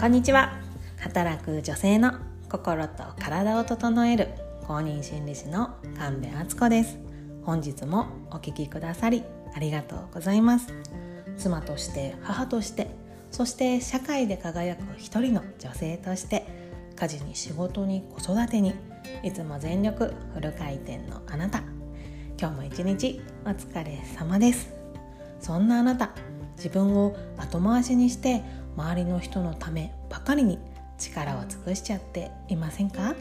こんにちは。働く女性の心と体を整える公認心理師の神戸敦子です。本日もお聞きくださりありがとうございます。妻として母としてそして社会で輝く一人の女性として家事に仕事に子育てにいつも全力フル回転のあなた。今日も一日お疲れ様です。そんなあなた自分を後回しにして周りの人のためばかりに力を尽くしちゃっていませんか？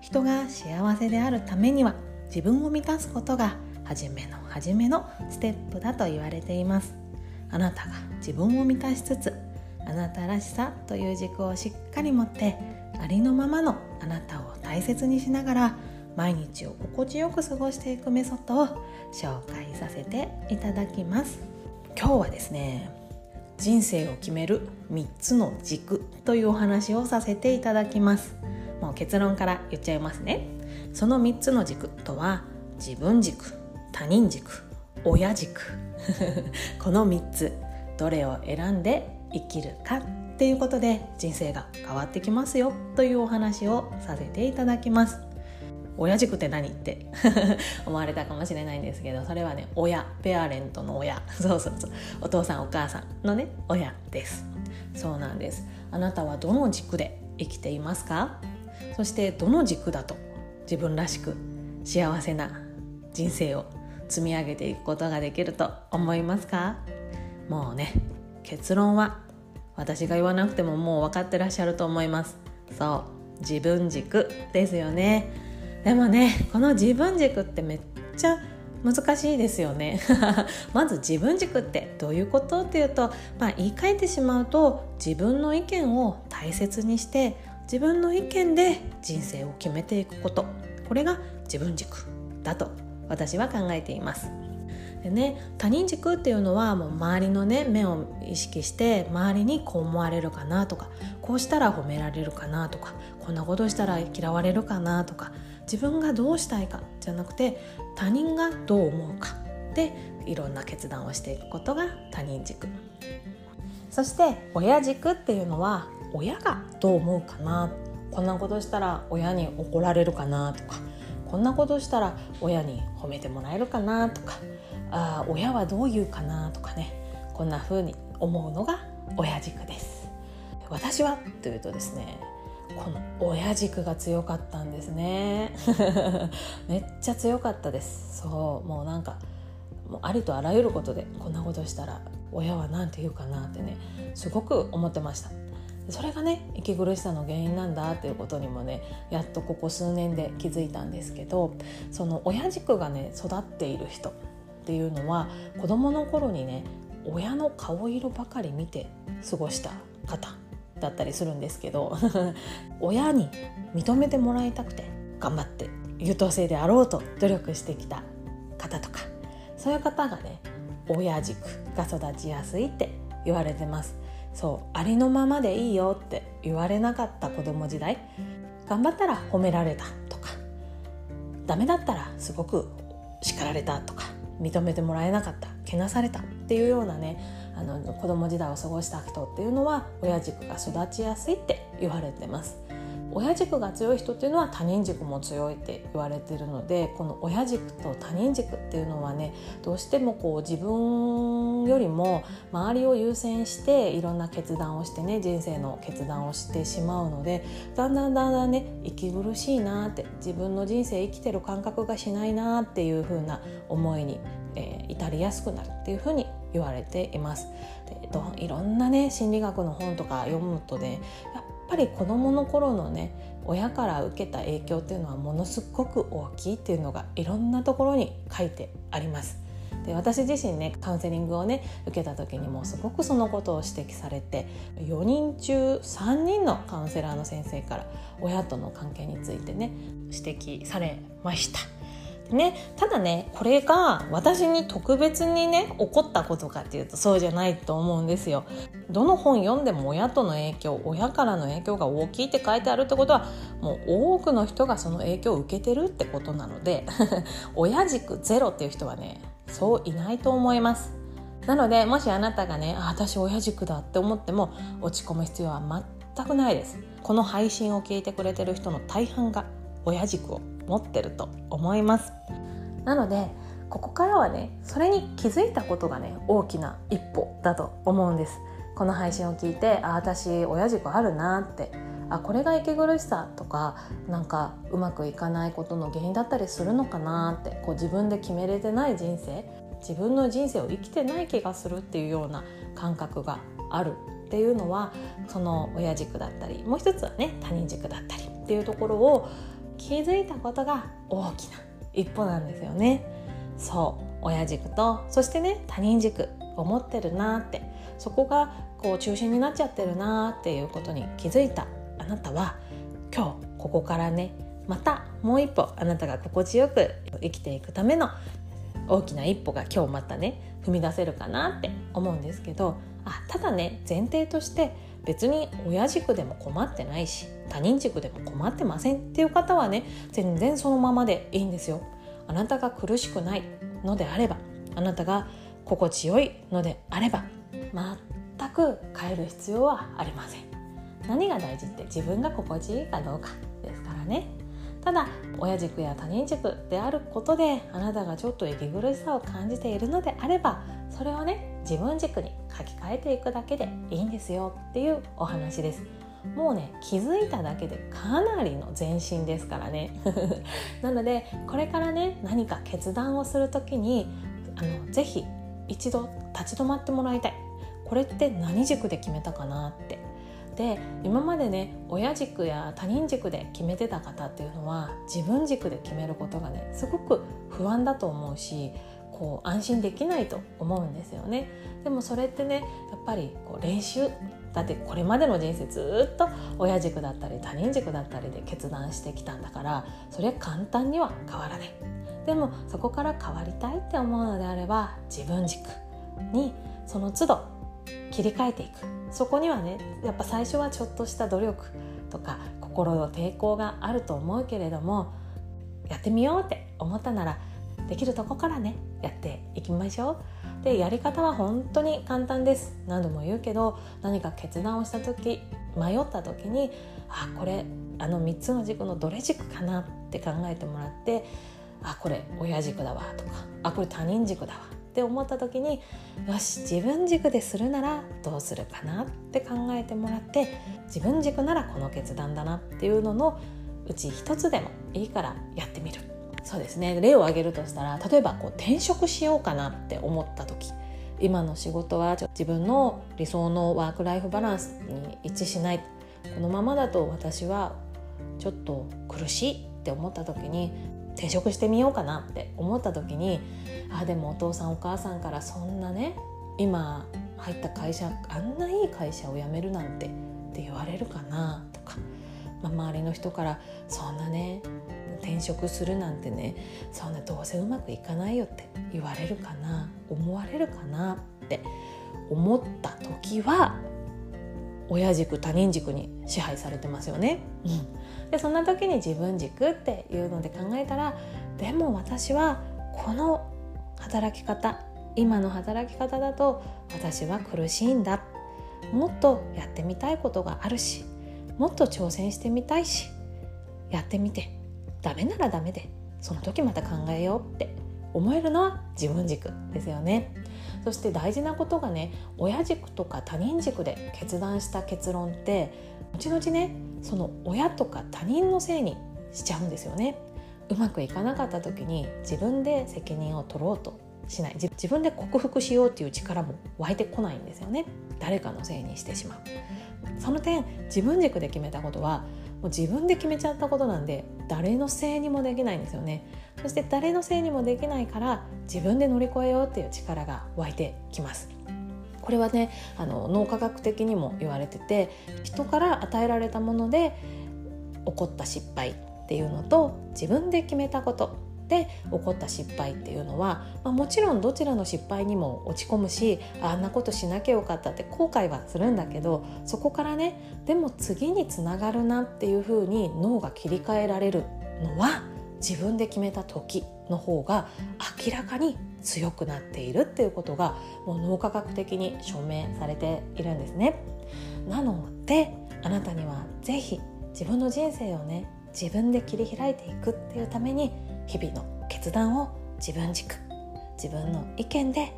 人が幸せであるためには自分を満たすことが初めの初めのステップだと言われています。あなたが自分を満たしつつあなたらしさという軸をしっかり持ってありのままのあなたを大切にしながら毎日を心地よく過ごしていくメソッドを紹介させていただきます。今日はですね人生を決める3つの軸というお話をさせていただきます。もう結論から言っちゃいますね。その3つの軸とは自分軸他人軸親軸。この3つどれを選んで生きるかっていうことで人生が変わってきますよというお話をさせていただきます。親軸って何って 思われたかもしれないんですけどそれはね親ペアレントの親。そうそうそう。お父さんお母さんのね親です。そうなんです。あなたはどの軸で生きていますか？そしてどの軸だと自分らしく幸せな人生を積み上げていくことができると思いますか？もうね結論は私が言わなくてももう分かってらっしゃると思います。そう。自分軸ですよね。でもねこの自分軸ってめっちゃ難しいですよね まず自分軸ってどういうことっていうと、まあ、言い換えてしまうと自分の意見を大切にして自分の意見で人生を決めていくことこれが自分軸だと私は考えています。でね他人軸っていうのはもう周りのね目を意識して周りにこう思われるかなとかこうしたら褒められるかなとかこんなことしたら嫌われるかなとか自分がどうしたいかじゃなくて他人がどう思うか。でいろんな決断をしていくことが他人軸。そして親軸っていうのは親がどう思うかな。こんなことしたら親に怒られるかな。とかこんなことしたら親に褒めてもらえるかな。とかあ親はどう言うかな。とかね。こんな風に思うのが親軸です。私はというとですねこの親軸が強かったんですね。めっちゃ強かったです。そう。もうなんかもうありとあらゆることでこんなことしたら親は何て言うかなってねすごく思ってました。それがね息苦しさの原因なんだっていうことにもねやっとここ数年で気づいたんですけどその親軸がね育っている人っていうのは子どもの頃にね親の顔色ばかり見て過ごした方。だったりするんですけど 親に認めてもらいたくて頑張って優等生であろうと努力してきた方とかそういう方がね親軸が育ちやすいって言われてます。そうありのままでいいよって言われなかった子供時代頑張ったら褒められたとかダメだったらすごく叱られたとか認めてもらえなかったけなされたっていうようなねあの子供時代を過ごした人っていうのは親軸が育ちやすいって言われてます。親軸が強い人っていうのは他人軸も強いって言われてるのでこの親軸と他人軸っていうのはねどうしてもこう自分よりも周りを優先していろんな決断をしてね人生の決断をしてしまうのでだんだんだんだんね息苦しいなって自分の人生生きてる感覚がしないなっていう風な思いに、えー、至りやすくなるっていう風に言われています。でいろんなね心理学の本とか読むとねやっぱり子どもの頃のね親から受けた影響っていうのはものすごく大きいっていうのがいろんなところに書いてあります。で私自身ねカウンセリングをね受けた時にもすごくそのことを指摘されて4人中3人のカウンセラーの先生から親との関係についてね指摘されました。ね、ただねこれが私に特別にね起こったことかっていうとそうじゃないと思うんですよ。どの本読んでも親との影響親からの影響が大きいって書いてあるってことはもう多くの人がその影響を受けてるってことなので 親軸ゼロっていう人はねそういないと思います。なのでもしあなたがねあ私親軸だって思っても落ち込む必要は全くないですこの配信を聞いてくれてる人の大半が親軸を持ってると思います。なのでここからはねそれに気づいたことがね大きな一歩だと思うんです。この配信を聞いてあ私親軸あるなってあこれが息苦しさとかなんかうまくいかないことの原因だったりするのかなってこう自分で決めれてない人生自分の人生を生きてない気がするっていうような感覚があるっていうのはその親軸だったりもう一つはね他人軸だったりっていうところを気づいたことが大きな一歩なんですよね。そう親軸とそしてね他人軸を持ってるなってそこがこう中心になっちゃってるなっていうことに気づいたあなたは今日ここからねまたもう一歩あなたが心地よく生きていくための大きな一歩が今日またね踏み出せるかなって思うんですけどあただね前提として別に親軸でも困ってないし他人軸でも困ってませんっていう方はね全然そのままでいいんですよ。あなたが苦しくないのであればあなたが心地よいのであれば全く変える必要はありません。何が大事って自分が心地いいかどうかですからね。ただ親軸や他人軸であることであなたがちょっと息苦しさを感じているのであればそれをね自分軸に書き換えていくだけでいいんですよっていうお話ですもうね気づいただけでかなりの前進ですからね。なのでこれからね何か決断をする時にあのぜひ一度立ち止まってもらいたい。これって何軸で決めたかなって。で今までね親軸や他人軸で決めてた方っていうのは自分軸で決めることがねすごく不安だと思うしこう安心できないと思うんですよね。でもそれってねやっぱりこう練習だってこれまでの人生ずっと親軸だったり他人軸だったりで決断してきたんだからそれは簡単には変わらない。でもそこから変わりたいって思うのであれば自分軸にその都度切り替えていく。そこにはねやっぱ最初はちょっとした努力とか心の抵抗があると思うけれどもやってみようって思ったならできるとこからねやっていきましょう。でやり方は本当に簡単です。何度も言うけど何か決断をした時迷った時にあこれあの3つの軸のどれ軸かなって考えてもらってあこれ親軸だわとかあこれ他人軸だわって思った時によし自分軸でするならどうするかなって考えてもらって自分軸ならこの決断だなっていうののうち一つでもいいからやってみる。そうですね。例を挙げるとしたら例えばこう転職しようかなって思った時今の仕事は自分の理想のワークライフバランスに一致しない。このままだと私はちょっと苦しいって思った時に転職してみようかなって思った時にあでもお父さんお母さんからそんなね今入った会社あんないい会社を辞めるなんてって言われるかなとか、まあ、周りの人からそんなね転職するなんてねそんなどうせうまくいかないよって言われるかな思われるかなって思った時は親軸他人軸に支配されてますよね。うん、でそんな時に自分軸っていうので考えたらでも私はこの働き方今の働き方だと私は苦しいんだ。もっとやってみたいことがあるしもっと挑戦してみたいしやってみて。ダメならダメでその時また考えようって思えるのは自分軸ですよね。そして大事なことがね親軸とか他人軸で決断した結論って後々ねその親とか他人のせいにしちゃうんですよね。うまくいかなかった時に自分で責任を取ろうとしない。自分で克服しようっていう力も湧いてこないんですよね。誰かのせいにしてしまう。その点自分軸で決めたことはもう自分で決めちゃったことなんで誰のせいにもできないんですよね。そして誰のせいにもできないから自分で乗り越えようっていう力が湧いてきます。これはねあの脳科学的にも言われてて人から与えられたもので起こった失敗っていうのと自分で決めたことで起こった失敗っていうのは、まあ、もちろんどちらの失敗にも落ち込むしあんなことしなきゃよかったって後悔はするんだけどそこからねでも次につながるなっていうふうに脳が切り替えられるのは自分で決めた時の方が明らかに強くなっているっていうことがもう脳科学的に証明されているんですね。なのであなたには是非自分の人生をね自分で切り開いていくっていうために日々の決断を自分軸自分の意見で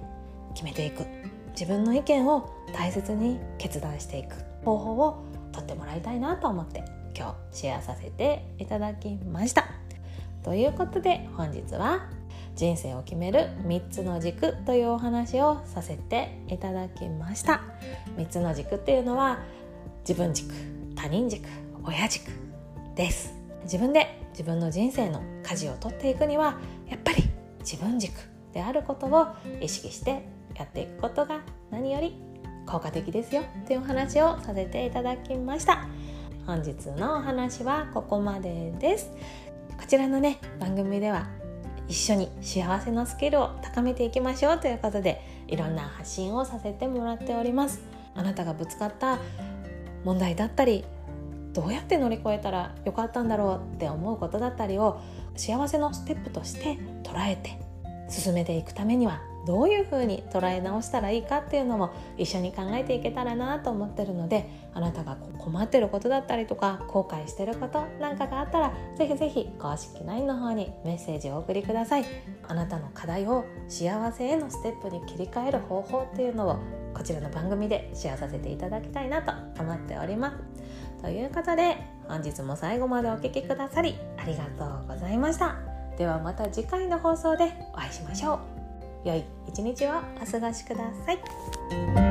決めていく。自分の意見を大切に決断していく。方法をとってもらいたいなと思って今日シェアさせていただきました。ということで本日は人生を決める3つの軸というお話をさせていただきました。3つの軸っていうのは自分軸他人軸親軸です。自分で自分の人生の舵を取っていくにはやっぱり自分軸であることを意識してやっていくことが何より効果的ですよというお話をさせていただきました。本日のお話はここまでです。こちらのね番組では一緒に幸せのスキルを高めていきましょうということでいろんな発信をさせてもらっております。あなたがぶつかった問題だったりどうやって乗り越えたらよかったんだろうって思うことだったりを幸せのステップとして捉えて進めていくためにはどういうふうに捉え直したらいいかっていうのも一緒に考えていけたらなと思ってるのであなたが困ってることだったりとか後悔してることなんかがあったらぜひぜひ公式 LINE の方にメッセージをお送りください。あなたの課題を幸せへのステップに切り替える方法っていうのをこちらの番組でシェアさせていただきたいなと思っておりますということで本日も最後までお聴きくださりありがとうございましたではまた次回の放送でお会いしましょう良い一日をお過ごしください。